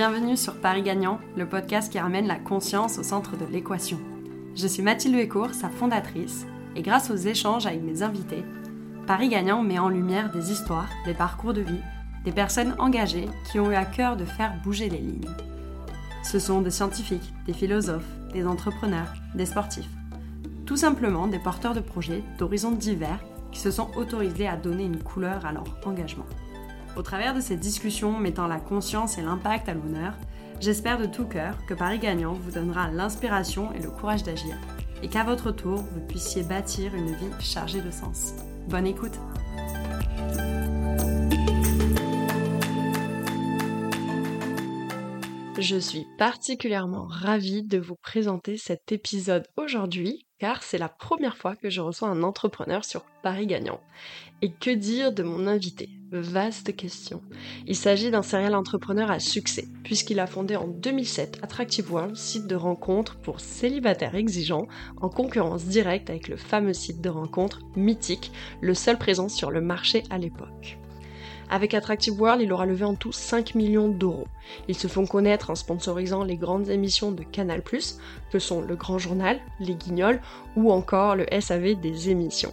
Bienvenue sur Paris Gagnant, le podcast qui ramène la conscience au centre de l'équation. Je suis Mathilde Huécourt, sa fondatrice, et grâce aux échanges avec mes invités, Paris Gagnant met en lumière des histoires, des parcours de vie, des personnes engagées qui ont eu à cœur de faire bouger les lignes. Ce sont des scientifiques, des philosophes, des entrepreneurs, des sportifs. Tout simplement des porteurs de projets d'horizons divers qui se sont autorisés à donner une couleur à leur engagement. Au travers de ces discussions mettant la conscience et l'impact à l'honneur, j'espère de tout cœur que Paris Gagnant vous donnera l'inspiration et le courage d'agir, et qu'à votre tour, vous puissiez bâtir une vie chargée de sens. Bonne écoute Je suis particulièrement ravie de vous présenter cet épisode aujourd'hui car c'est la première fois que je reçois un entrepreneur sur Paris Gagnant. Et que dire de mon invité? Vaste question. Il s'agit d'un serial entrepreneur à succès, puisqu'il a fondé en 2007 Attractive World, site de rencontre pour célibataires exigeants, en concurrence directe avec le fameux site de rencontre mythique, le seul présent sur le marché à l'époque. Avec Attractive World, il aura levé en tout 5 millions d'euros. Ils se font connaître en sponsorisant les grandes émissions de Canal+, que sont Le Grand Journal, Les Guignols ou encore le SAV des émissions.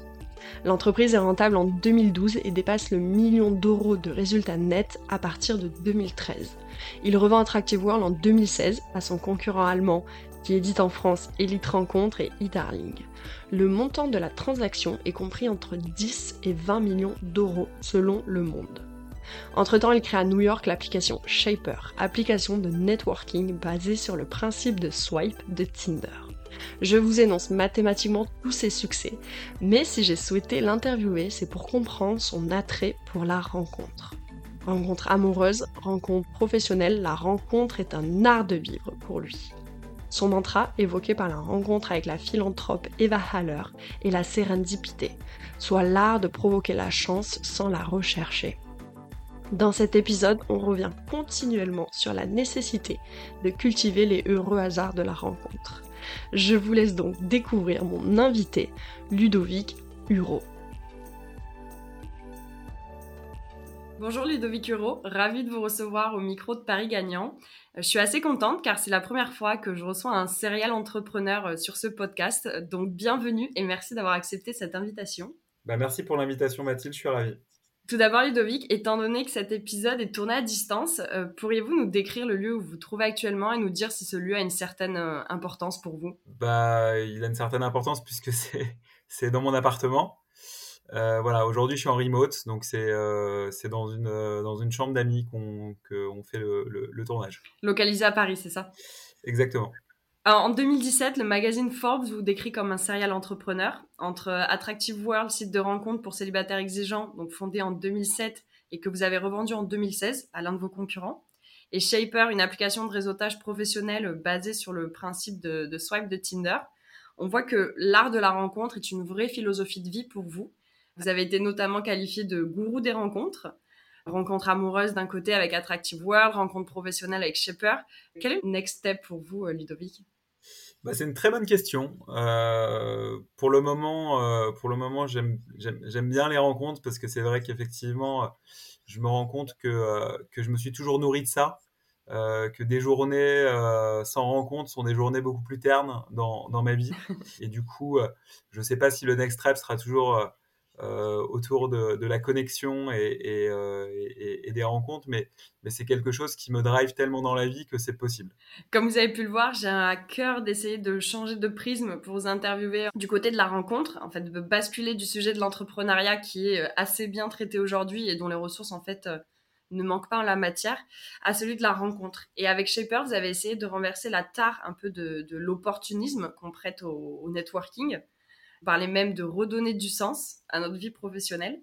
L'entreprise est rentable en 2012 et dépasse le million d'euros de résultats nets à partir de 2013. Il revend Attractive World en 2016 à son concurrent allemand qui édite en France Elite Rencontre et e-Darling. Le montant de la transaction est compris entre 10 et 20 millions d'euros selon le monde. Entre-temps, il crée à New York l'application Shaper, application de networking basée sur le principe de swipe de Tinder. Je vous énonce mathématiquement tous ses succès, mais si j'ai souhaité l'interviewer, c'est pour comprendre son attrait pour la rencontre. Rencontre amoureuse, rencontre professionnelle, la rencontre est un art de vivre pour lui. Son mantra, évoqué par la rencontre avec la philanthrope Eva Haller, est la sérendipité, soit l'art de provoquer la chance sans la rechercher. Dans cet épisode, on revient continuellement sur la nécessité de cultiver les heureux hasards de la rencontre. Je vous laisse donc découvrir mon invité, Ludovic Huro. Bonjour Ludovic Huro, ravi de vous recevoir au micro de Paris Gagnant. Je suis assez contente car c'est la première fois que je reçois un serial entrepreneur euh, sur ce podcast. Donc bienvenue et merci d'avoir accepté cette invitation. Bah, merci pour l'invitation Mathilde, je suis ravi. Tout d'abord, Ludovic, étant donné que cet épisode est tourné à distance, euh, pourriez-vous nous décrire le lieu où vous vous trouvez actuellement et nous dire si ce lieu a une certaine euh, importance pour vous? Bah, il a une certaine importance puisque c'est dans mon appartement. Euh, voilà, aujourd'hui je suis en remote, donc c'est dans une dans une chambre d'amis qu'on fait le, le tournage. Localisé à Paris, c'est ça? Exactement en 2017, le magazine Forbes vous décrit comme un serial entrepreneur. Entre Attractive World, site de rencontre pour célibataires exigeants, donc fondé en 2007 et que vous avez revendu en 2016 à l'un de vos concurrents, et Shaper, une application de réseautage professionnel basée sur le principe de, swipe de Tinder, on voit que l'art de la rencontre est une vraie philosophie de vie pour vous. Vous avez été notamment qualifié de gourou des rencontres. Rencontre amoureuse d'un côté avec Attractive World, rencontre professionnelle avec Shaper. Quel est le next step pour vous, Ludovic? Bah, c'est une très bonne question. Euh, pour le moment, euh, pour le moment, j'aime bien les rencontres parce que c'est vrai qu'effectivement, je me rends compte que, euh, que je me suis toujours nourri de ça, que des journées sans rencontre sont des journées beaucoup plus ternes dans, dans ma vie. Et du coup, je ne sais pas si le next step sera toujours euh, autour de, la connexion euh, et, des rencontres, mais, c'est quelque chose qui me drive tellement dans la vie que c'est possible. Comme vous avez pu le voir, j'ai à cœur d'essayer de changer de prisme pour vous interviewer du côté de la rencontre, en fait, de basculer du sujet de l'entrepreneuriat qui est euh, assez bien traité aujourd'hui et dont les ressources, en fait, ne manquent pas en la matière, à celui de la rencontre. Et avec Shaper, vous avez essayé de renverser la tare un peu de, l'opportunisme qu'on prête au networking parlait même de redonner du sens à notre vie professionnelle.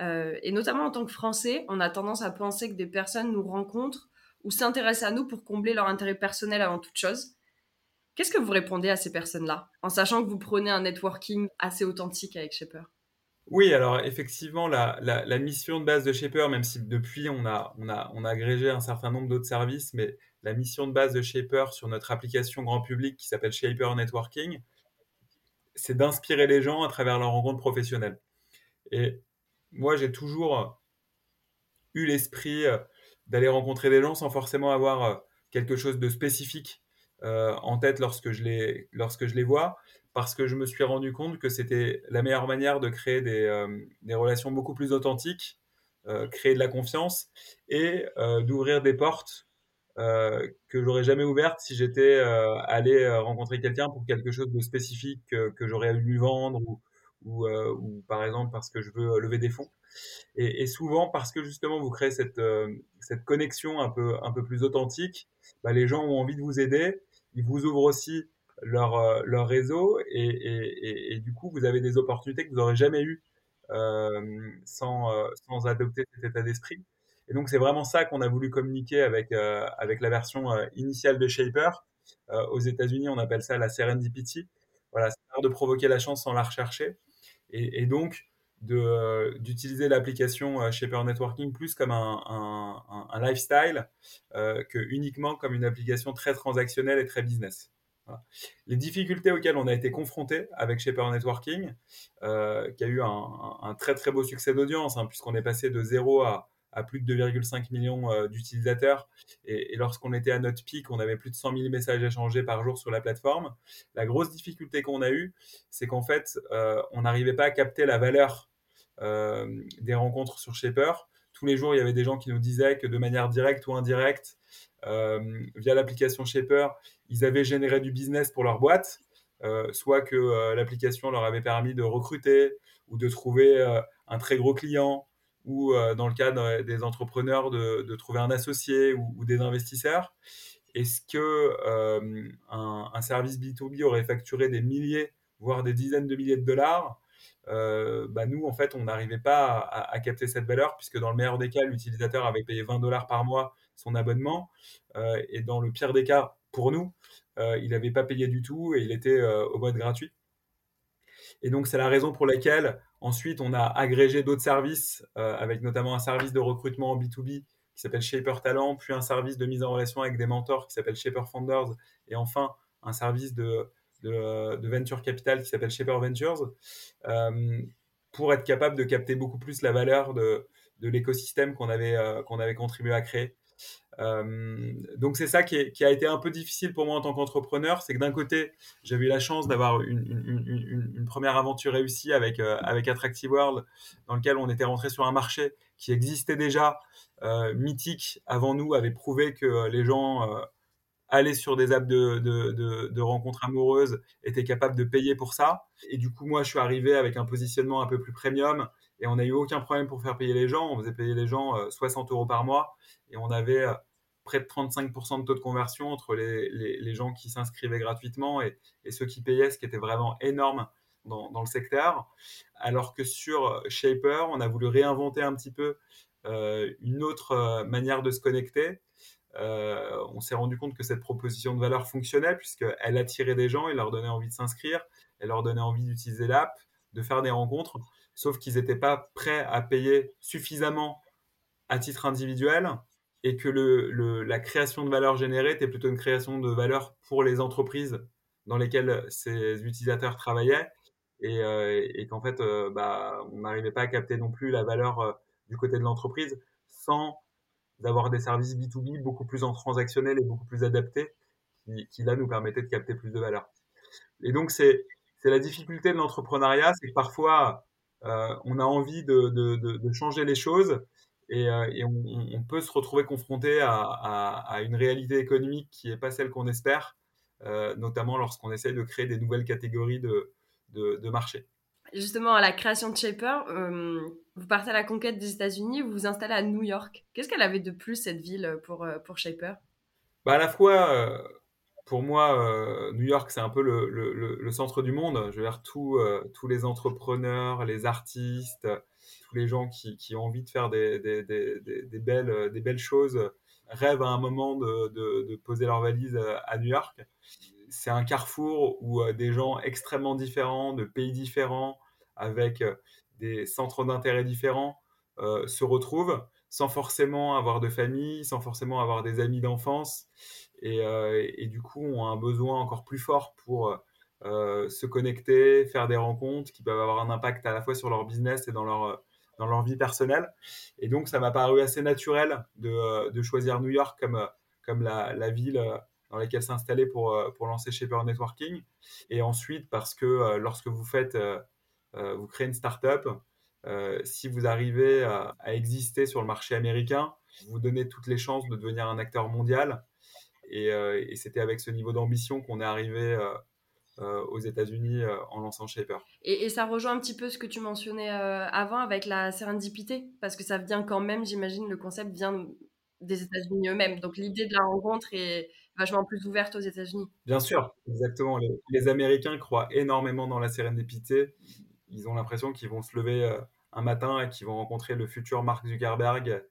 Euh, et notamment en tant que Français, on a tendance à penser que des personnes nous rencontrent ou s'intéressent à nous pour combler leur intérêt personnel avant toute chose. Qu'est-ce que vous répondez à ces personnes-là, en sachant que vous prenez un networking assez authentique avec Shaper? Oui, alors effectivement, la, mission de base de Shaper, même si depuis on a, on a, on a agrégé un certain nombre d'autres services, mais la mission de base de Shaper sur notre application grand public qui s'appelle Shaper Networking, c'est d'inspirer les gens à travers leur rencontre professionnelle. Et moi, j'ai toujours eu l'esprit d'aller rencontrer des gens sans forcément avoir quelque chose de spécifique en tête lorsque je, les, lorsque je les vois, parce que je me suis rendu compte que c'était la meilleure manière de créer des, des relations beaucoup plus authentiques, créer de la confiance et d'ouvrir des portes euh, que j'aurais jamais ouverte si j'étais euh, allé euh, rencontrer quelqu'un pour quelque chose de spécifique que j'aurais eu lui vendre ou, ou, ou, par exemple parce que je veux lever des fonds. Et, et souvent parce que justement vous créez cette, cette connexion un peu, un peu plus authentique, bah, les gens ont envie de vous aider, ils vous ouvrent aussi leur, leur réseau et, et, et, du coup vous avez des opportunités que vous n'aurez jamais eues euh, sans, sans adopter cet état d'esprit. Et donc, c'est vraiment ça qu'on a voulu communiquer avec, euh, avec la version euh, initiale de Shaper. Euh, aux États-Unis, on appelle ça la serendipity. Voilà, c'est de provoquer la chance sans la rechercher. Et, donc, d'utiliser l'application Shaper Networking plus comme un, lifestyle que uniquement comme une application très transactionnelle et très business. Les difficultés auxquelles on a été confronté avec Shaper Networking, qui a eu un, un, très très beau succès d'audience, hein, puisqu'on est passé de 0 à, plus de 2,5 millions euh, d'utilisateurs. Et, lorsqu'on était à notre pic, on avait plus de 100 000 messages échangés par jour sur la plateforme. La grosse difficulté qu'on a eue, c'est qu'en fait, euh, on n'arrivait pas à capter la valeur euh, des rencontres sur Shaper. Tous les jours, il y avait des gens qui nous disaient que de manière directe ou indirecte, via l'application Shaper, ils avaient généré du business pour leur boîte. soit que l'application leur avait permis de recruter ou de trouver un très gros client ou euh, dans le cas des entrepreneurs de, trouver un associé ou, des investisseurs. Est-ce que euh, un, service B2B aurait facturé des milliers, voire des dizaines de milliers de dollars? Euh, bah nous, en fait, on n'arrivait pas à, capter cette valeur, puisque dans le meilleur des cas, l'utilisateur avait payé 20 dollars par mois son abonnement, et dans le pire des cas, pour nous, il n'avait pas payé du tout et il était au mode gratuit. Et donc, c'est la raison pour laquelle, ensuite, on a agrégé d'autres services, euh, avec notamment un service de recrutement en B2B qui s'appelle Shaper Talent, puis un service de mise en relation avec des mentors qui s'appelle Shaper Founders, et enfin, un service de, venture capital qui s'appelle Shaper Ventures, euh, pour être capable de capter beaucoup plus la valeur de, l'écosystème euh, qu'on avait contribué à créer. Euh, donc c'est ça qui, a été un peu difficile pour moi en tant qu'entrepreneur, c'est que d'un côté j'avais eu la chance d'avoir une, première aventure réussie avec euh, Attractive World, dans lequel on était rentré sur un marché qui existait déjà, euh, mythique avant nous, avait prouvé que les gens allaient sur des apps de, rencontres amoureuses étaient capables de payer pour ça. Et du coup moi je suis arrivé avec un positionnement un peu plus premium et on n'a eu aucun problème pour faire payer les gens. On faisait payer les gens 60 euros par mois et on avait près de 35% de taux de conversion entre les, gens qui s'inscrivaient gratuitement et, et, ceux qui payaient, ce qui était vraiment énorme dans, le secteur. Alors que sur Shaper, on a voulu réinventer un petit peu euh, une autre euh, manière de se connecter. Euh, on s'est rendu compte que cette proposition de valeur fonctionnait puisqu'elle attirait des gens, elle leur donnait envie de s'inscrire, elle leur donnait envie d'utiliser l'app, de faire des rencontres, sauf qu'ils n'étaient pas prêts à payer suffisamment à titre individuel et que le, la création de valeur générée était plutôt une création de valeur pour les entreprises dans lesquelles ces utilisateurs travaillaient et, euh, qu'en fait euh, bah, on n'arrivait pas à capter non plus la valeur euh, du côté de l'entreprise sans avoir des services B2B beaucoup plus en transactionnel et beaucoup plus adaptés qui, qui là nous permettaient de capter plus de valeur. Et donc c'est la difficulté de l'entrepreneuriat, c'est que parfois on a envie de, de, de, de, changer les choses et, euh, et on, on, peut se retrouver confronté à, à, à, une réalité économique qui n'est pas celle qu'on espère, euh, notamment lorsqu'on essaye de créer des nouvelles catégories de, de, marché. Justement, à la création de Shaper, euh, vous partez à la conquête des États-Unis, vous vous installez à New York. Qu'est-ce qu'elle avait de plus, cette ville, pour, euh, pour Shaper? Bah À la fois, euh, pour moi, New York, c'est un peu le, centre du monde. Je veux dire, tous les entrepreneurs, les artistes, tous les gens qui, ont envie de faire des, belles, choses rêvent à un moment de, poser leur valise à New York. C'est un carrefour où euh, des gens extrêmement différents, de pays différents, avec euh, des centres d'intérêt différents, euh, se retrouvent sans forcément avoir de famille, sans forcément avoir des amis d'enfance, et, euh, et, du coup ont un besoin encore plus fort pour euh, se connecter, faire des rencontres qui peuvent avoir un impact à la fois sur leur business et dans leur dans leur vie personnelle. Et donc, ça m'a paru assez naturel de, de, choisir New York comme, comme la, la ville dans laquelle s'installer pour, pour lancer Shaper Networking. Et ensuite, parce que lorsque vous faites, vous créez une startup, si vous arrivez à, exister sur le marché américain, vous donnez toutes les chances de devenir un acteur mondial. Et, et c'était avec ce niveau d'ambition qu'on est arrivé euh, aux États-Unis euh, en lançant Shaper. Et, ça rejoint un petit peu ce que tu mentionnais euh, avant avec la sérendipité, parce que ça vient quand même, j'imagine, le concept vient des États-Unis eux-mêmes. Donc l'idée de la rencontre est vachement plus ouverte aux États-Unis. Bien sûr, exactement. Les, Américains croient énormément dans la sérendipité. Ils ont l'impression qu'ils vont se lever un matin et qu'ils vont rencontrer le futur Mark Zuckerberg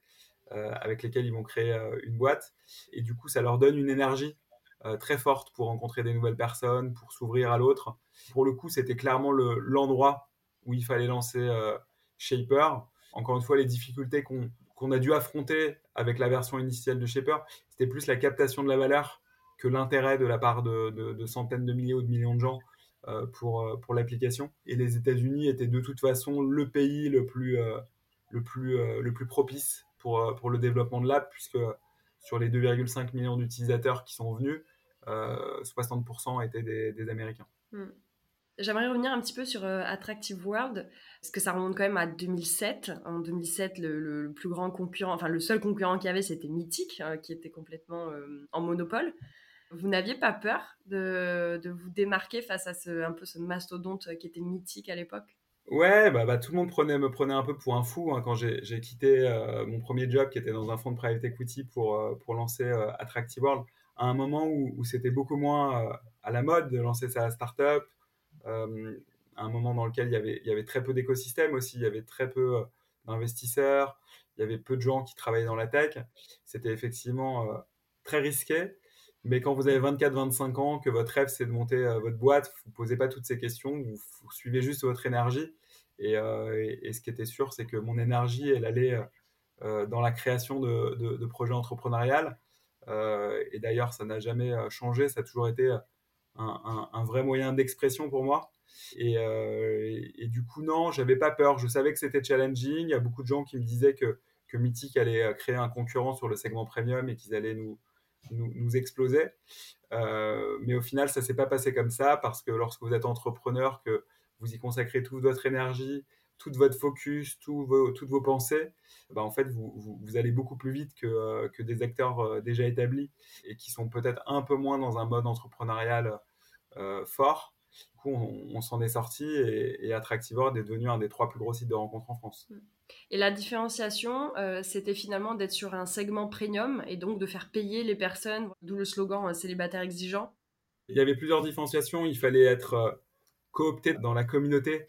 avec lequel ils vont créer une boîte. Et du coup, ça leur donne une énergie euh, très forte pour rencontrer des nouvelles personnes, pour s'ouvrir à l'autre. Pour le coup, c'était clairement l'endroit où il fallait lancer euh, Shaper. Encore une fois, les difficultés qu'on a dû affronter avec la version initiale de Shaper, c'était plus la captation de la valeur que l'intérêt de la part de, centaines de milliers ou de millions de gens euh, pour, pour l'application. Et les États-Unis étaient de toute façon le pays le plus, le plus, le plus propice pour, pour le développement de l'app, puisque sur les 2,5 millions d'utilisateurs qui sont venus, 60% euh, étaient des, Américains. Hmm. J'aimerais revenir un petit peu sur euh, Attractive World, parce que ça remonte quand même à 2007. En 2007, le, plus grand concurrent, enfin le seul concurrent qu'il y avait, c'était Mythic, euh, qui était complètement en monopole. Vous n'aviez pas peur de, de, vous démarquer face à ce, un peu ce mastodonte qui était Mythic à l'époque? Ouais, bah, bah, tout le monde prenait, me prenait un peu pour un fou hein, quand j'ai quitté mon premier job qui était dans un fonds de private equity pour, pour lancer Attractive World à un moment où, c'était beaucoup moins euh, à la mode de lancer sa startup, euh, à un moment dans lequel il y avait, il y avait très peu d'écosystèmes aussi, il y avait très peu euh, d'investisseurs, il y avait peu de gens qui travaillaient dans la tech. C'était effectivement très risqué. Mais quand vous avez 24-25 ans, que votre rêve c'est de monter votre boîte, vous ne posez pas toutes ces questions, vous, suivez juste votre énergie. Et, et, ce qui était sûr, c'est que mon énergie, elle allait dans la création de, projets entrepreneuriaux euh, et d'ailleurs, ça n'a jamais euh, changé, ça a toujours été euh, un, vrai moyen d'expression pour moi. Et, du coup, non, j'avais pas peur. Je savais que c'était challenging. Il y a beaucoup de gens qui me disaient que, que Mythic allait créer un concurrent sur le segment premium et qu'ils allaient nous, nous, exploser. mais au final, ça s'est pas passé comme ça parce que lorsque vous êtes entrepreneur, que vous y consacrez toute votre énergie, toute votre focus, vos, toutes vos pensées, bah en fait, vous, vous, allez beaucoup plus vite que, euh, que des acteurs euh, déjà établis et qui sont peut-être un peu moins dans un mode entrepreneurial euh, fort. Coup, on, s'en est sorti et, et Attractivord est devenu un des trois plus gros sites de rencontres en France. Mm. Et la différenciation, c'était finalement d'être sur un segment premium et donc de faire payer les personnes, d'où le slogan célibataire exigeant. Il y avait plusieurs différenciations. Il fallait être coopté dans la communauté euh,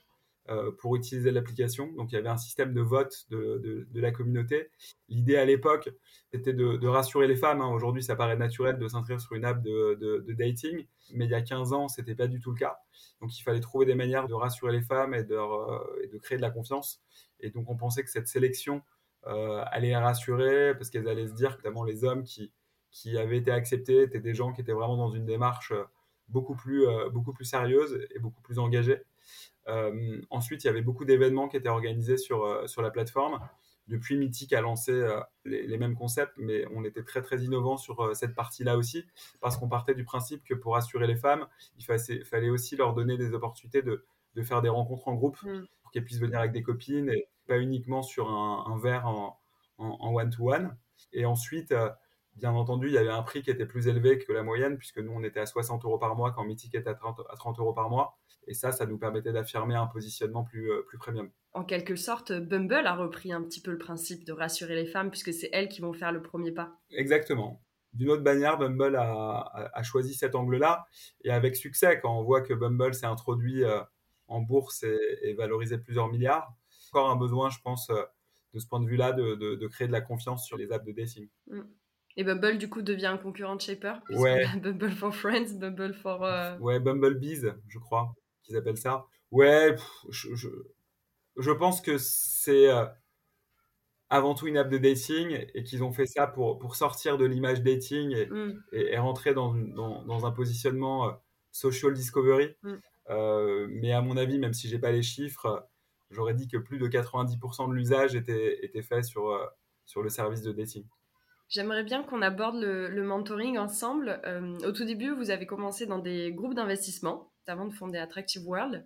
pour utiliser l'application. Donc il y avait un système de vote de, de, la communauté. L'idée à l'époque, c'était de, rassurer les femmes. Hein. Aujourd'hui, ça paraît naturel de s'inscrire sur une app de, dating, mais il y a 15 ans, c'était pas du tout le cas. Donc il fallait trouver des manières de rassurer les femmes et de, euh, de créer de la confiance. Et donc on pensait que cette sélection euh, allait les rassurer parce qu'elles allaient se dire que notamment les hommes qui, qui avaient été acceptés étaient des gens qui étaient vraiment dans une démarche beaucoup plus, beaucoup plus sérieuse et beaucoup plus engagée. Euh, ensuite, il y avait beaucoup d'événements qui étaient organisés sur, euh, sur la plateforme. Depuis, Mythic a lancé euh, les, mêmes concepts, mais on était très très innovant sur cette partie-là aussi, parce qu'on partait du principe que pour assurer les femmes, il fallait, aussi leur donner des opportunités de, de faire des rencontres en groupe, mm. pour qu'elles puissent venir avec des copines, et pas uniquement sur un, verre en one-to-one. Et ensuite, Bien entendu, il y avait un prix qui était plus élevé que la moyenne, puisque nous, on était à 60 euros par mois quand Mythic était à 30, à 30 euros par mois. Et ça, ça nous permettait d'affirmer un positionnement plus, euh, plus premium. En quelque sorte, Bumble a repris un petit peu le principe de rassurer les femmes, puisque c'est elles qui vont faire le premier pas. Exactement. D'une autre manière, Bumble a, choisi cet angle-là, et avec succès, quand on voit que Bumble s'est introduit euh, en bourse et, valorisé plusieurs milliards. Encore un besoin, je pense, euh, de ce point de vue-là, de, créer de la confiance sur les apps de dating. Mm. Et Bumble, du coup, devient un concurrent de Shaper. Ouais. Bumble for Friends, Bumble for. Euh... Ouais, Bumblebees, je crois qu'ils appellent ça. Ouais, je, je, pense que c'est euh, avant tout une app de dating et qu'ils ont fait ça pour, pour sortir de l'image dating et, mm. et, rentrer dans, dans, dans, un positionnement euh, social discovery. Mm. Euh, mais à mon avis, même si j'ai pas les chiffres, j'aurais dit que plus de 90% de l'usage était, était fait sur, sur le service de dating. J'aimerais bien qu'on aborde le, mentoring ensemble. au tout début, vous avez commencé dans des groupes d'investissement avant de fonder Attractive World,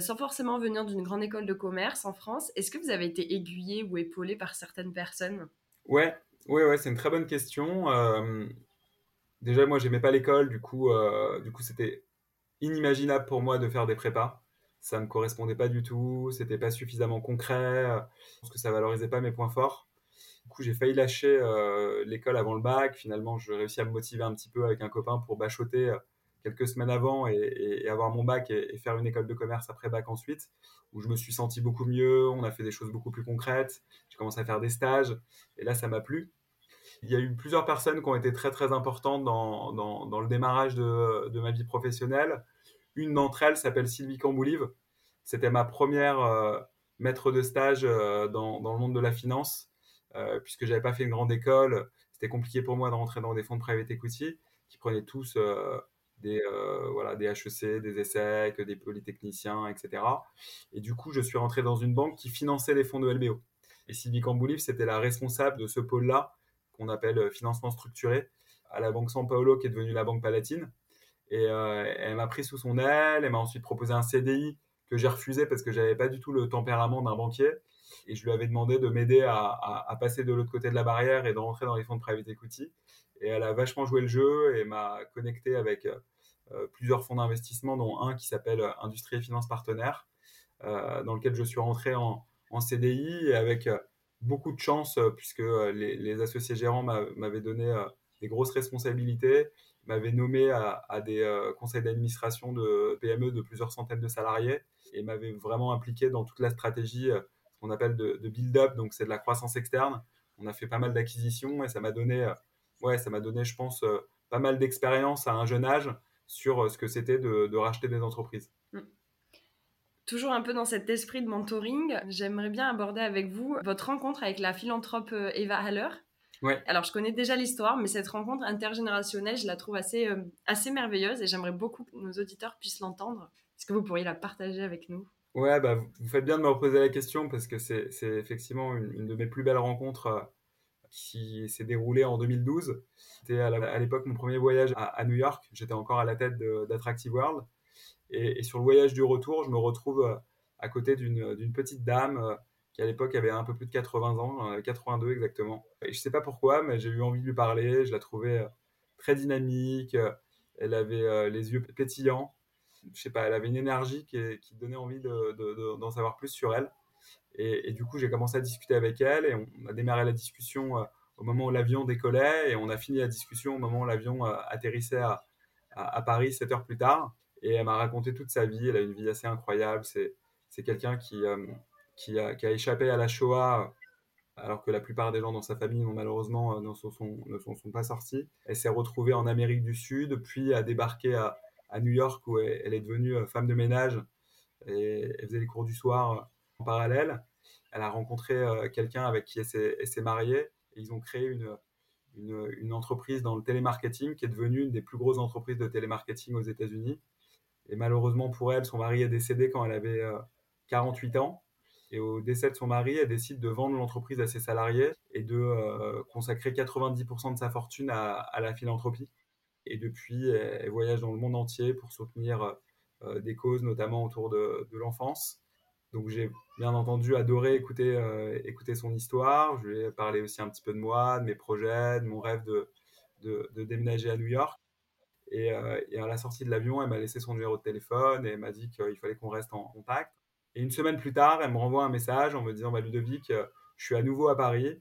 sans forcément venir d'une grande école de commerce en France. Est-ce que vous avez été aiguillé ou épaulé par certaines personnes? Ouais, ouais, ouais, c'est une très bonne question. déjà, moi, j'aimais pas l'école, du coup, du coup, c'était inimaginable pour moi de faire des prépas ça me correspondait pas du tout, c'était pas suffisamment concret, pense que ça valorisait pas mes points forts. Du coup, j'ai failli lâcher euh, l'école avant le bac. Finalement, j'ai réussi à me motiver un petit peu avec un copain pour bachoter euh, quelques semaines avant et, avoir mon bac et, faire une école de commerce après bac ensuite, où je me suis senti beaucoup mieux. On a fait des choses beaucoup plus concrètes. J'ai commencé à faire des stages et là, ça m'a plu. Il y a eu plusieurs personnes qui ont été très très importantes dans, le démarrage de, ma vie professionnelle. Une d'entre elles s'appelle Sylvie Camboulive. C'était ma première euh, maître de stage dans, le monde de la finance, euh, puisque j'avais pas fait une grande école. C'était compliqué pour moi de rentrer dans des fonds de private equity qui prenaient tous des, voilà, des HEC, des ESSEC, des polytechniciens, etc. Et du coup, je suis rentré dans une banque qui finançait les fonds de LBO. Et Sylvie Camboulive, c'était la responsable de ce pôle-là, qu'on appelle financement structuré, à la Banque San Paolo, qui est devenue la Banque Palatine. Et euh, elle m'a pris sous son aile, elle m'a ensuite proposé un CDI que j'ai refusé parce que j'avais pas du tout le tempérament d'un banquier. Et je lui avais demandé de m'aider à, passer de l'autre côté de la barrière et de rentrer dans les fonds de private equity. Et elle a vachement joué le jeu et m'a connecté avec euh, plusieurs fonds d'investissement, dont un qui s'appelle Industrie et Finance Partenaires, euh, dans lequel je suis rentré en, CDI et avec beaucoup de chance puisque les, associés gérants m'avaient donné des grosses responsabilités m'avait nommé à, des euh, conseils d'administration de PME de plusieurs centaines de salariés et m'avait vraiment impliqué dans toute la stratégie euh, qu'on appelle de, build-up, donc c'est de la croissance externe. On a fait pas mal d'acquisitions et ça m'a donné, euh, ouais, ça m'a donné, je pense, pas mal d'expérience à un jeune âge sur ce que c'était de, racheter des entreprises. Mm. Toujours un peu dans cet esprit de mentoring, j'aimerais bien aborder avec vous votre rencontre avec la philanthrope Eva Haller. Alors, je connais déjà l'histoire, mais cette rencontre intergénérationnelle, je la trouve assez, euh, assez merveilleuse et j'aimerais beaucoup que nos auditeurs puissent l'entendre. Est-ce que vous pourriez la partager avec nous? Ouais, bah, vous faites bien de me reposer la question parce que c'est effectivement une, de mes plus belles rencontres euh, qui s'est déroulée en 2012. C'était à l'époque mon premier voyage à, New York. J'étais encore à la tête d'Attractive World. Et, sur le voyage du retour, je me retrouve euh, à côté d'une petite dame qui à l'époque avait un peu plus de 80 ans, 82 euh, exactement. Et je sais pas pourquoi, mais j'ai eu envie de lui parler. Je la trouvais euh, très dynamique. Euh, elle avait les yeux pétillants. Je sais pas, elle avait une énergie qui, qui donnait envie d'en savoir plus sur elle. Et, du coup, j'ai commencé à discuter avec elle et on a démarré la discussion au moment où l'avion décollait et on a fini la discussion au moment où l'avion atterrissait à, Paris 7 heures plus tard. Et elle m'a raconté toute sa vie. Elle a une vie assez incroyable. C'est quelqu'un qui, qui a, échappé à la Shoah alors que la plupart des gens dans sa famille malheureusement euh, ne sont, ne sont, pas sortis. Elle s'est retrouvée en Amérique du Sud, puis a débarqué à, New York où elle, est devenue euh, femme de ménage et faisait les cours du soir euh, en parallèle. Elle a rencontré quelqu'un avec qui elle s'est mariée et ils ont créé une, entreprise dans le télémarketing qui est devenue une des plus grosses entreprises de télémarketing aux États-Unis. Et malheureusement pour elle, son mari est décédé quand elle avait 48 ans. Et au décès de son mari, elle décide de vendre l'entreprise à ses salariés et de euh, consacrer 90% de sa fortune à, la philanthropie. Et depuis, elle, voyage dans le monde entier pour soutenir euh, des causes, notamment autour de, l'enfance. Donc j'ai bien entendu adoré écouter, euh, écouter son histoire. Je lui ai parlé aussi un petit peu de moi, de mes projets, de mon rêve de, déménager à New York. Et, à la sortie de l'avion, elle m'a laissé son numéro de téléphone et m'a dit qu'il fallait qu'on reste en contact. Et une semaine plus tard, elle me renvoie un message en me disant bah, Ludovic, euh, je suis à nouveau à Paris.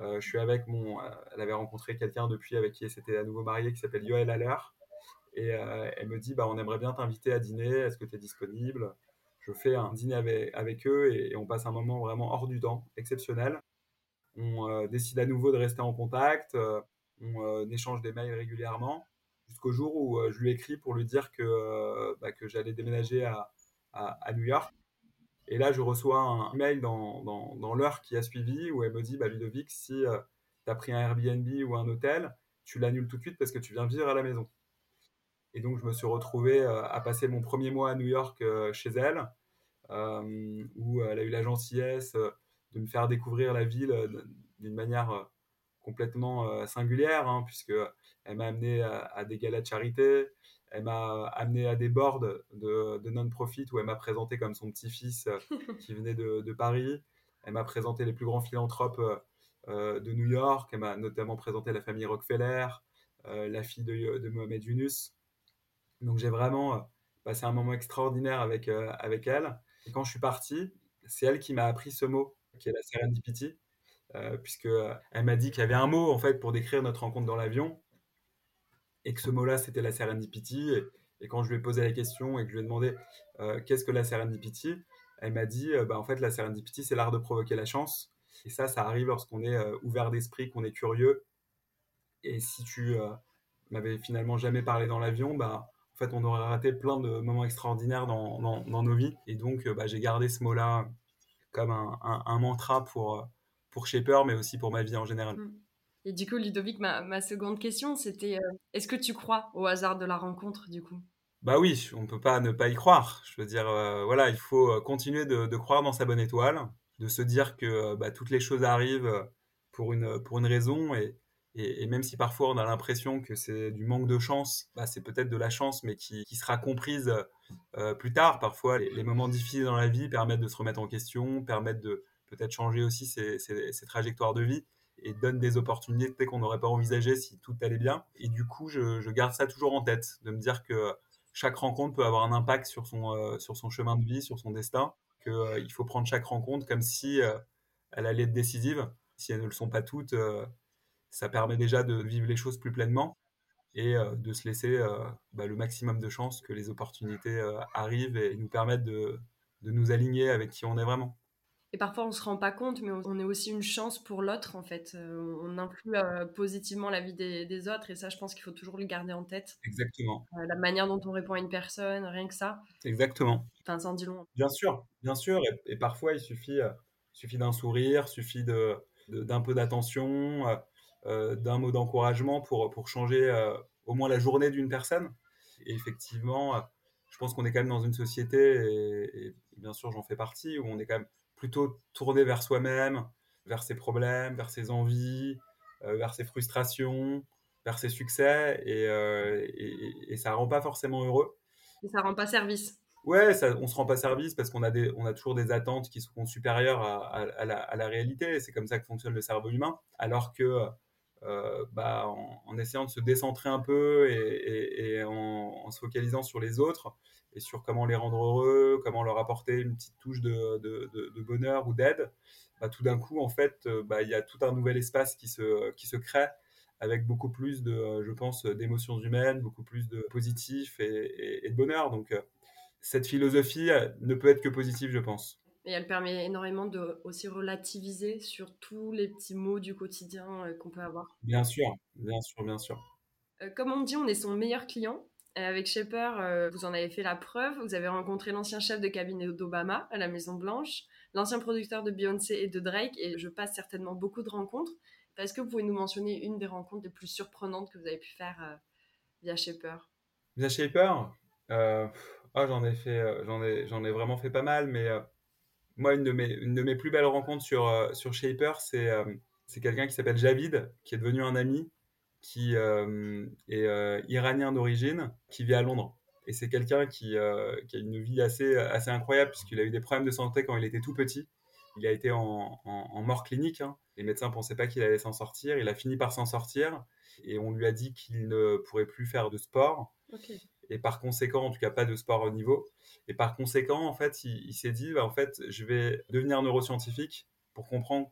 Euh, je suis avec mon. Euh, elle avait rencontré quelqu'un depuis avec qui elle s'était à nouveau mariée qui s'appelle Yoel Haller. Et elle me dit bah, on aimerait bien t'inviter à dîner. Est-ce que tu es disponible? Je fais un dîner avec, eux et, on passe un moment vraiment hors du temps, exceptionnel. On décide à nouveau de rester en contact. on échange des mails régulièrement jusqu'au jour où je lui écris pour lui dire que, bah, que j'allais déménager à, à New York. Et là, je reçois un email dans, dans, dans l'heure qui a suivi où elle me dit bah, Ludovic, si euh, tu as pris un Airbnb ou un hôtel, tu l'annules tout de suite parce que tu viens vivre à la maison. Et donc, je me suis retrouvé euh, à passer mon premier mois à New York euh, chez elle. où elle a eu la gentillesse de me faire découvrir la ville d'une manière complètement singulière, hein, puisque m'a amené à, des galas de charité, elle m'a amené à des boards de, non-profit où elle m'a présenté comme son petit-fils qui venait de, Paris. Elle m'a présenté les plus grands philanthropes de New York. Elle m'a notamment présenté la famille Rockefeller, la fille de, Mohamed Yunus. Donc j'ai vraiment passé un moment extraordinaire avec, avec elle. Et quand je suis parti, c'est elle qui m'a appris ce mot, qui est la serendipity, euh, puisque elle m'a dit qu'il y avait un mot en fait pour décrire notre rencontre dans l'avion, et que ce mot-là c'était la serendipity. Et, quand je lui ai posé la question et que je lui ai demandé euh, qu'est-ce que la serendipity, elle m'a dit euh, bah, en fait la serendipity c'est l'art de provoquer la chance. Et ça, ça arrive lorsqu'on est ouvert d'esprit, qu'on est curieux. Et si tu m'avais finalement jamais parlé dans l'avion, bah, en fait, on aurait raté plein de moments extraordinaires dans, nos vies. Et donc, bah, j'ai gardé ce mot-là comme un, mantra pour, pour Shaper, mais aussi pour ma vie en général. Mm. Et du coup, Ludovic, ma, ma seconde question, c'était euh, est-ce que tu crois au hasard de la rencontre, du coup? Bah oui, on ne peut pas ne pas y croire. Je veux dire, euh, voilà, il faut euh, continuer de, croire dans sa bonne étoile, de se dire que bah, toutes les choses arrivent pour une, pour une raison et, et, même si parfois on a l'impression que c'est du manque de chance, bah, c'est peut-être de la chance, mais qui, qui sera comprise plus tard. Parfois, les, moments difficiles dans la vie permettent de se remettre en question, permettent de peut-être changer aussi ses, ses, trajectoires de vie et donnent des opportunités qu'on n'aurait pas envisagées si tout allait bien. Et du coup, je, garde ça toujours en tête, de me dire que chaque rencontre peut avoir un impact sur son, euh, chemin de vie, sur son destin, qu'il euh, faut prendre chaque rencontre comme si elle allait être décisive. Si elles ne le sont pas toutes, ça permet déjà de vivre les choses plus pleinement et euh, de se laisser euh, bah, le maximum de chances que les opportunités euh, arrivent et nous permettent de, nous aligner avec qui on est vraiment. Et parfois on ne se rend pas compte, mais on est aussi une chance pour l'autre en fait. On influe positivement la vie des, des, autres et ça je pense qu'il faut toujours le garder en tête. Exactement. la manière dont on répond à une personne, rien que ça. Exactement. Enfin, ça en dit long. Bien sûr, bien sûr. Et, et parfois il suffit, suffit d'un sourire, suffit d'un de, peu d'attention euh, d'un mot d'encouragement pour, pour changer euh, au moins la journée d'une personne. Et effectivement, euh, je pense qu'on est quand même dans une société, et, bien sûr j'en fais partie, où on est quand même plutôt tourné vers soi-même, vers ses problèmes, vers ses envies, vers ses frustrations, vers ses succès, et, et, et, ça rend pas forcément heureux. Et ça rend pas service. Ouais, ça, on se rend pas service parce qu'on a, des, on a toujours des attentes qui sont supérieures à, à, la, à la, réalité. C'est comme ça que fonctionne le cerveau humain. Alors que euh, bah, en, essayant de se décentrer un peu et, en, se focalisant sur les autres et sur comment les rendre heureux, comment leur apporter une petite touche de, bonheur ou d'aide, bah, tout d'un coup, en fait, euh, bah, il y a tout un nouvel espace qui se, crée avec beaucoup plus de, je pense, d'émotions humaines, beaucoup plus de positif et, et de bonheur. Donc, euh, cette philosophie ne peut être que positive, je pense. Et elle permet énormément de aussi relativiser sur tous les petits mots du quotidien euh, qu'on peut avoir. Bien sûr, bien sûr, bien sûr. Euh, comme on dit, on est son meilleur client. Euh, avec Shaper, vous en avez fait la preuve. Vous avez rencontré l'ancien chef de cabinet d'Obama à la Maison Blanche, l'ancien producteur de Beyoncé et de Drake, et je passe certainement beaucoup de rencontres. Est-ce que vous pouvez nous mentionner une des rencontres les plus surprenantes que vous avez pu faire via Shaper Via Shaper oh, J'en ai, fait, j'en ai, j'en ai vraiment fait pas mal, mais moi, une de mes, plus belles rencontres sur, euh, sur Shaper, c'est euh, c'est quelqu'un qui s'appelle Javid, qui est devenu un ami, qui euh, est iranien d'origine, qui vit à Londres. Et c'est quelqu'un qui, qui, a une vie assez, assez incroyable, puisqu'il a eu des problèmes de santé quand il était tout petit. Il a été en, en, mort clinique. Hein. Les médecins ne pensaient pas qu'il allait s'en sortir. Il a fini par s'en sortir. Et on lui a dit qu'il ne pourrait plus faire de sport. Et par conséquent, en tout cas, pas de sport au niveau. Et par conséquent, en fait, il, s'est dit, bah, en fait, je vais devenir neuroscientifique pour comprendre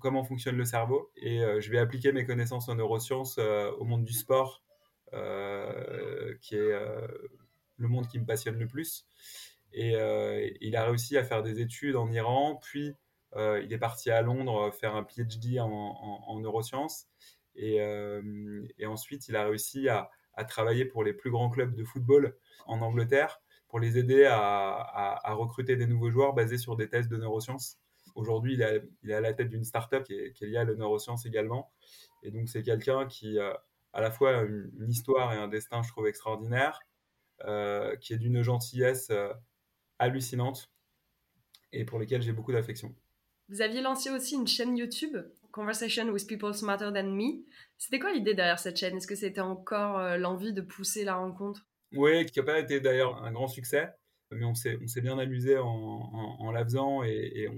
comment fonctionne le cerveau et euh, je vais appliquer mes connaissances en neurosciences euh, au monde du sport, euh, qui est le monde qui me passionne le plus. Et il a réussi à faire des études en Iran, puis il est parti à Londres faire un PhD en, neurosciences. Et, et, ensuite, il a réussi à, à travailler pour les plus grands clubs de football en Angleterre pour les aider à, recruter des nouveaux joueurs basés sur des tests de neurosciences. Aujourd'hui, il, est à la tête d'une startup qui est, qui est liée à la neurosciences également. Et donc, c'est quelqu'un qui a à la fois une, histoire et un destin, je trouve, extraordinaire, euh, qui est d'une gentillesse euh, hallucinante. et pour lesquels j'ai beaucoup d'affection. Vous aviez lancé aussi une chaîne YouTube, Conversation with People Smarter Than Me. C'était quoi l'idée derrière cette chaîne? Est-ce que c'était encore euh, l'envie de pousser la rencontre? Oui, qui n'a pas été d'ailleurs un grand succès, mais on s'est, bien amusé en, la faisant et,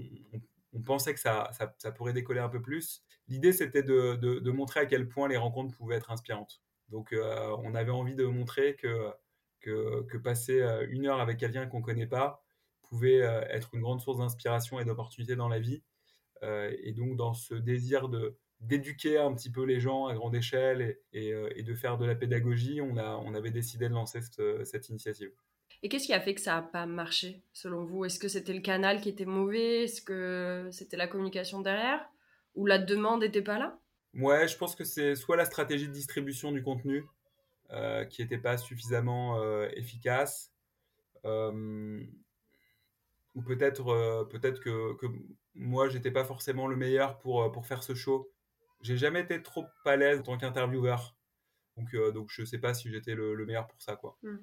on, pensait que ça, pourrait décoller un peu plus. L'idée, c'était de, montrer à quel point les rencontres pouvaient être inspirantes. Donc, euh, on avait envie de montrer que, que passer euh, une heure avec quelqu'un qu'on ne connaît pas, pouvait être une grande source d'inspiration et d'opportunité dans la vie. Euh, et donc, dans ce désir de d'éduquer un petit peu les gens à grande échelle et, euh, et, de faire de la pédagogie, on, a, on avait décidé de lancer cette, cette initiative. Et qu'est-ce qui a fait que ça n'a pas marché, selon vous? Est-ce que c'était le canal qui était mauvais? Est-ce que c'était la communication derrière? Ou la demande n'était pas là? Ouais, je pense que c'est soit la stratégie de distribution du contenu qui n'était pas suffisamment efficace, ou peut-être euh, peut-être que, que moi j'étais pas forcément le meilleur pour euh, pour faire ce show. J'ai jamais été trop à l'aise en tant qu'intervieweur, donc euh, donc je sais pas si j'étais le, meilleur pour ça quoi. Hmm.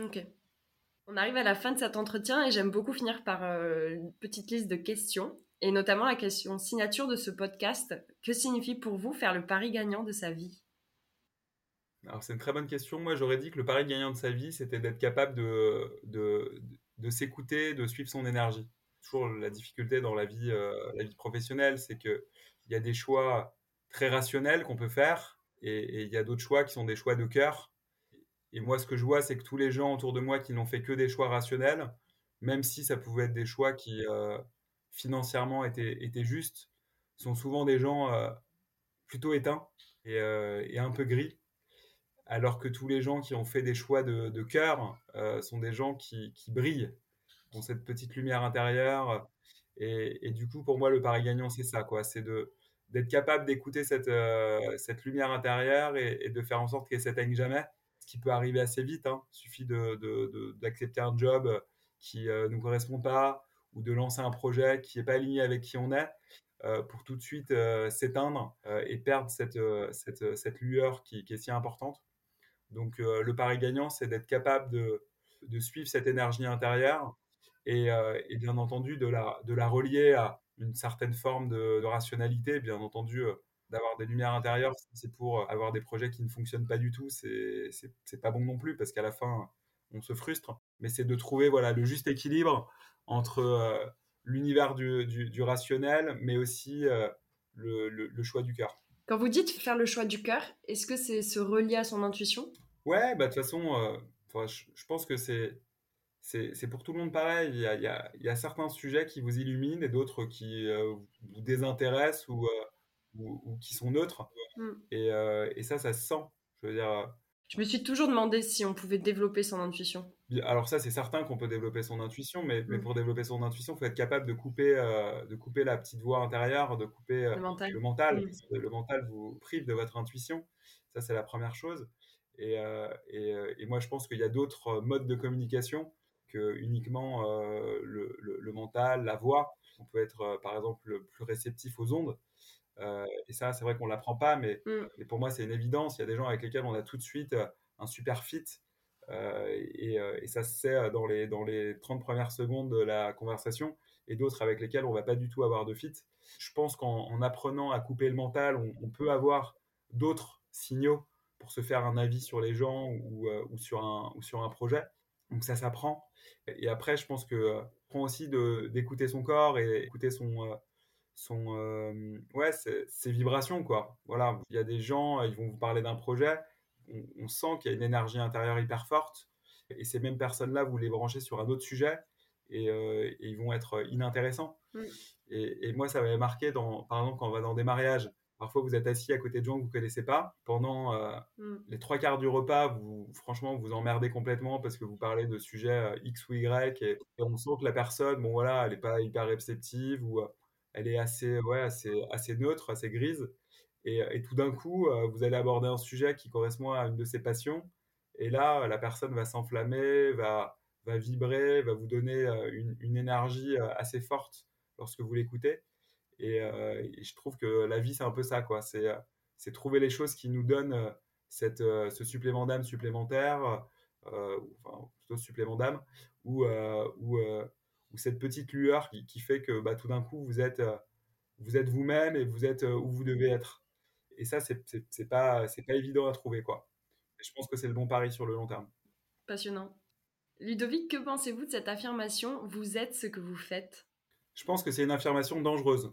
Ok. On arrive à la fin de cet entretien et j'aime beaucoup finir par une petite liste de questions et notamment la question signature de ce podcast. Que signifie pour vous faire le pari gagnant de sa vie? Alors c'est une très bonne question. Moi j'aurais dit que le pari gagnant de sa vie, c'était d'être capable de, de, de s'écouter, de suivre son énergie. Toujours la difficulté dans la vie, euh, la vie professionnelle, c'est qu'il y a des choix très rationnels qu'on peut faire et il y a d'autres choix qui sont des choix de cœur. Et moi, ce que je vois, c'est que tous les gens autour de moi qui n'ont fait que des choix rationnels, même si ça pouvait être des choix qui euh, financièrement étaient, justes, sont souvent des gens euh, plutôt éteints et, un peu gris alors que tous les gens qui ont fait des choix de, cœur euh, sont des gens qui, brillent, ont cette petite lumière intérieure. Et, du coup, pour moi, le pari gagnant, c'est ça, quoi. C'est d'être capable d'écouter cette, euh, lumière intérieure et, de faire en sorte qu'elle s'éteigne jamais. Ce qui peut arriver assez vite. Hein. Il suffit d'accepter un job qui ne nous correspond pas ou de lancer un projet qui n'est pas aligné avec qui on est. pour tout de suite s'éteindre et perdre cette, lueur qui, est si importante. Donc euh, le pari gagnant, c'est d'être capable de, suivre cette énergie intérieure et, euh, bien entendu de la, relier à une certaine forme de, rationalité, bien entendu. Euh, d'avoir des lumières intérieures, c'est pour avoir des projets qui ne fonctionnent pas du tout, c'est pas bon non plus parce qu'à la fin, on se frustre. Mais c'est de trouver voilà, le juste équilibre entre l'univers du, rationnel, mais aussi le, choix du cœur. Quand vous dites faire le choix du cœur, est-ce que c'est se relier à son intuition? Ouais, bah de toute façon, euh, je, pense que c'est c'est pour tout le monde pareil. Il y a, il y a, certains sujets qui vous illuminent et d'autres qui euh, vous désintéressent ou, euh, ou, qui sont neutres. Mmh. Et, et, ça, ça se sent. Je veux dire. Je me suis toujours demandé si on pouvait développer son intuition. Alors ça, c'est certain qu'on peut développer son intuition, mais, mais, mmh. pour développer son intuition, il faut être capable de couper, de couper la petite voix intérieure, de couper le mental. Le mental, mmh. le mental vous prive de votre intuition. Ça, c'est la première chose. Euh, euh, et, moi, je pense qu'il y a d'autres modes de communication que uniquement euh, le, mental, la voix. On peut être, par exemple, plus réceptif aux ondes. et ça, c'est vrai qu'on ne l'apprend pas, mais, mm. pour moi, c'est une évidence. Il y a des gens avec lesquels on a tout de suite un super fit. et, ça se sait dans les, dans les 30 premières secondes de la conversation, et d'autres avec lesquels on ne va pas du tout avoir de fit. Je pense qu'en apprenant à couper le mental, on peut avoir d'autres signaux pour se faire un avis sur les gens ou, euh, ou, sur, un, ou sur un projet. Donc ça s'apprend. Et après, je pense que euh, prend aussi d'écouter son corps et écouter son, euh, son ouais, ses, vibrations quoi. Voilà, il y a des gens, ils vont vous parler d'un projet, on, sent qu'il y a une énergie intérieure hyper forte, et ces mêmes personnes-là, vous les branchez sur un autre sujet, et, ils vont être inintéressants. Mm. Et, et, moi, ça m'avait marqué, dans, par exemple, quand on va dans des mariages, Parfois, vous êtes assis à côté de gens que vous connaissez pas. Pendant euh, mm. les trois quarts du repas, vous, franchement, vous emmerdez complètement parce que vous parlez de sujets euh, X ou Y et, on sent que la personne, bon voilà, elle n'est pas hyper réceptive ou euh, elle est assez, ouais, assez, assez neutre, assez grise. Et, et tout d'un coup, vous allez aborder un sujet qui correspond à une de ses passions. Et là, la personne va s'enflammer, va, va vibrer, va vous donner une, une énergie assez forte lorsque vous l'écoutez. Euh, et, je trouve que la vie, c'est un peu ça, quoi. C'est, euh, c'est trouver les choses qui nous donnent euh, cette, ce supplément d'âme supplémentaire, enfin, plutôt supplément d'âme, ou, ou, ou cette petite lueur qui, fait que bah, tout d'un coup, vous êtes, vous êtes vous-même et vous êtes où vous devez être. Et ça, c'est pas, pas évident à trouver. quoi. je pense que c'est le bon pari sur le long terme. Passionnant. Ludovic, que pensez-vous de cette affirmation Vous êtes ce que vous faites? Je pense que c'est une affirmation dangereuse.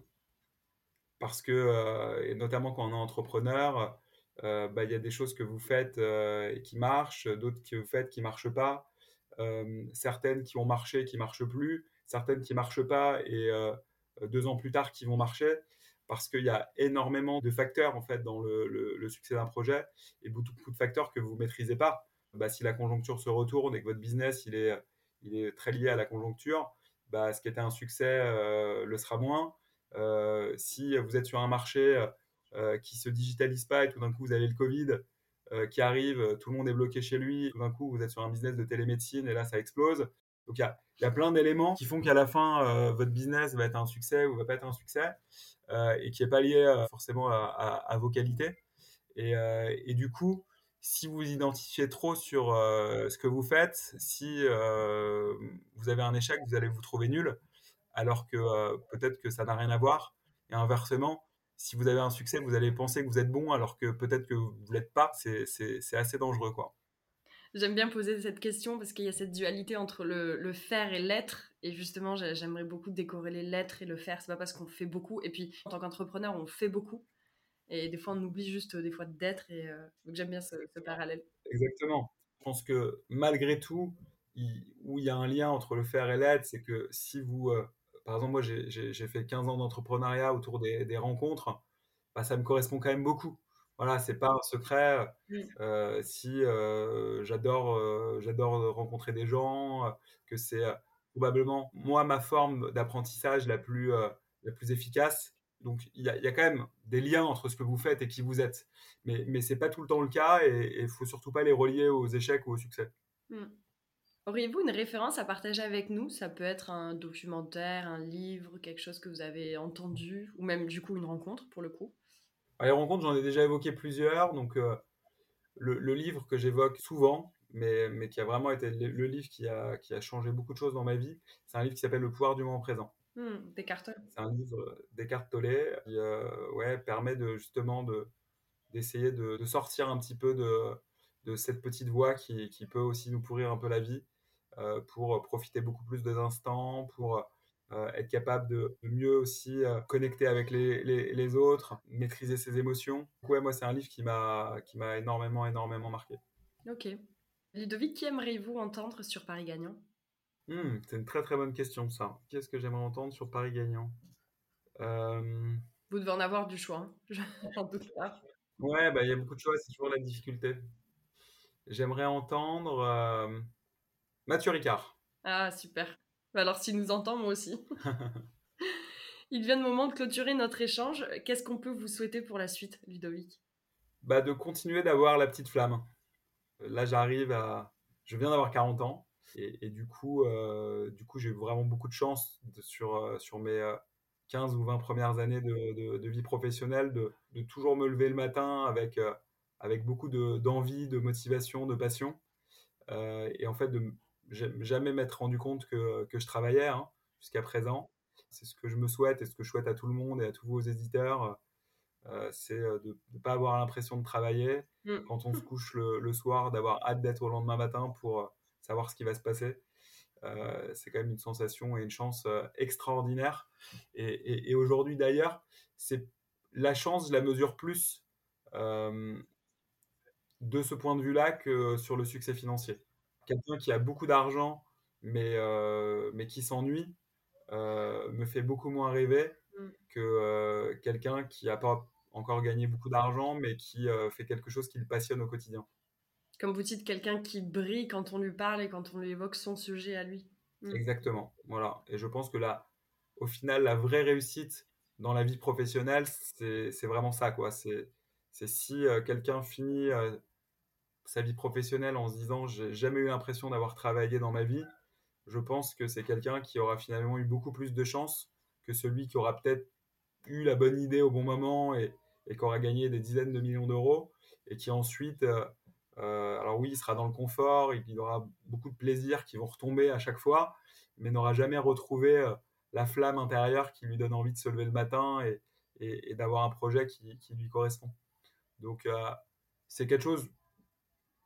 Parce que, euh, notamment quand on est entrepreneur, euh, bah, il y a des choses que vous faites euh, qui marchent, d'autres que vous faites qui ne marchent pas, certaines qui ont marché qui ne marchent plus, certaines qui ne marchent pas et deux ans plus tard qui vont marcher parce qu'il y a énormément de facteurs en fait dans le, succès d'un projet et beaucoup, de facteurs que vous maîtrisez pas bah, si la conjoncture se retourne et que votre business il est, très lié à la conjoncture, bah, ce qui était un succès le sera moins. Euh, si vous êtes sur un marché euh, qui se digitalise pas et tout d'un coup vous avez le Covid qui arrive, tout le monde est bloqué chez lui, tout d'un coup vous êtes sur un business de télémédecine et là ça explose. Donc il y a, plein d'éléments qui font qu'à la fin votre business va être un succès ou va pas être un succès et qui est pas lié forcément à, vos qualités. Et, du coup, si vous identifiez trop sur euh, ce que vous faites, si euh, vous avez un échec, vous allez vous trouver nul, alors que euh, peut-être que ça n'a rien à voir. Et inversement, si vous avez un succès, vous allez penser que vous êtes bon, alors que peut-être que vous ne l'êtes pas. C'est assez dangereux, quoi. J'aime bien poser cette question parce qu'il y a cette dualité entre le, le faire et l'être. Et justement, j'aimerais beaucoup décorréler l'être et le faire. C'est pas parce qu'on fait beaucoup. Et puis, en tant qu'entrepreneur, on fait beaucoup. Et des fois, on oublie juste des fois d'être. Et euh, donc, j'aime bien ce, parallèle. Exactement. Je pense que malgré tout, où il y a un lien entre le faire et l'être, c'est que si vous, euh, par exemple, moi, j'ai fait 15 ans d'entrepreneuriat autour des, rencontres, bah, ça me correspond quand même beaucoup. Voilà, c'est pas un secret. Euh, si j'adore, j'adore rencontrer des gens, que c'est probablement moi ma forme d'apprentissage la plus, la plus efficace donc il y, a, quand même des liens entre ce que vous faites et qui vous êtes. Mais, mais ce n'est pas tout le temps le cas et il ne faut surtout pas les relier aux échecs ou au succès. Hmm. Auriez-vous une référence à partager avec nous? Ça peut être un documentaire, un livre, quelque chose que vous avez entendu, ou même du coup une rencontre pour le coup? Les rencontres, j'en ai déjà évoqué plusieurs. Donc euh, le, livre que j'évoque souvent, mais, mais, qui a vraiment été le, livre qui a, qui a changé beaucoup de choses dans ma vie, c'est un livre qui s'appelle Le pouvoir du moment présent. Mmh, Descartes. C'est un livre Descartes qui euh, ouais, permet de, justement de, d'essayer de, de, sortir un petit peu de, de cette petite voie qui, qui, peut aussi nous pourrir un peu la vie euh, pour profiter beaucoup plus des instants, pour euh, être capable de, mieux aussi connecter avec les, les, les, autres, maîtriser ses émotions. Ouais, moi, c'est un livre qui m'a, qui m'a énormément, énormément marqué. Ok. Ludovic, qui aimeriez-vous entendre sur Paris Gagnant Hmm, c'est une très très bonne question ça. Qu'est-ce que j'aimerais entendre sur Paris gagnant euh, Vous devez en avoir du choix, hein. j'en doute pas. Ouais, bah, il y a beaucoup de choix, c'est toujours la difficulté. J'aimerais entendre euh, Mathieu Ricard. Ah, super. Bah, alors, s'il nous entend, moi aussi. il vient le moment de clôturer notre échange. Qu'est-ce qu'on peut vous souhaiter pour la suite, Ludovic? Bah, De continuer d'avoir la petite flamme. Là, j'arrive à. Je viens d'avoir 40 ans. Et, du coup, euh, du coup j'ai eu vraiment beaucoup de chance sur, euh, sur mes 15 euh, ou 20 premières années de, de, vie professionnelle de, de, toujours me lever le matin avec, avec beaucoup d'envie, de, motivation, de passion. et en fait, de jamais m'être rendu compte que, que je travaillais hein, jusqu'à présent. C'est ce que je me souhaite et ce que je souhaite à tout le monde et à tous vos éditeurs. c'est de ne pas avoir l'impression de travailler mmh. quand on se couche le, le soir, d'avoir hâte d'être au lendemain matin pour savoir ce qui va se passer. Euh, c'est quand même une sensation et une chance euh, extraordinaire. Et, aujourd'hui, d'ailleurs, c'est la chance, je la mesure plus euh, de ce point de vue-là que sur le succès financier. Quelqu'un qui a beaucoup d'argent, mais, mais qui s'ennuie, me fait beaucoup moins rêver mm. que quelqu'un qui n'a pas encore gagné beaucoup d'argent, mais qui fait quelque chose qui le passionne au quotidien comme vous dites, quelqu'un qui brille quand on lui parle et quand on lui évoque son sujet à lui. Mm. Exactement. Voilà. Et je pense que là, au final, la vraie réussite dans la vie professionnelle, c'est vraiment ça, quoi. C'est si euh, quelqu'un finit euh, sa vie professionnelle en se disant j'ai jamais eu l'impression d'avoir travaillé dans ma vie, je pense que c'est quelqu'un qui aura finalement eu beaucoup plus de chance que celui qui aura peut-être eu la bonne idée au bon moment et, et qui aura gagné des dizaines de millions d'euros et qui ensuite euh, alors oui, il sera dans le confort, il aura beaucoup de plaisir qui vont retomber à chaque fois, mais n'aura jamais retrouvé la flamme intérieure qui lui donne envie de se lever le matin et, et, d'avoir un projet qui, qui, lui correspond. Donc c'est quelque chose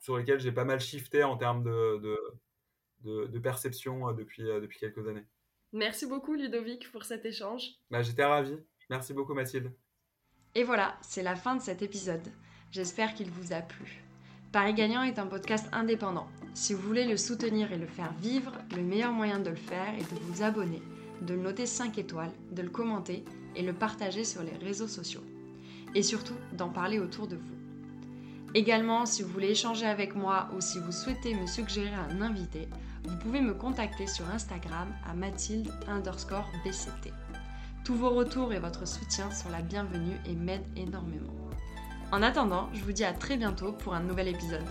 sur lequel j'ai pas mal shifté en termes de, de, de, perception depuis, depuis quelques années. Merci beaucoup Ludovic pour cet échange. Bah, J'étais ravi. Merci beaucoup Mathilde. Et voilà, c'est la fin de cet épisode. J'espère qu'il vous a plu. Paris Gagnant est un podcast indépendant. Si vous voulez le soutenir et le faire vivre, le meilleur moyen de le faire est de vous abonner, de le noter 5 étoiles, de le commenter et le partager sur les réseaux sociaux. Et surtout, d'en parler autour de vous. Également, si vous voulez échanger avec moi ou si vous souhaitez me suggérer un invité, vous pouvez me contacter sur Instagram à mathilde underscore bct. Tous vos retours et votre soutien sont la bienvenue et m'aident énormément. En attendant, je vous dis à très bientôt pour un nouvel épisode.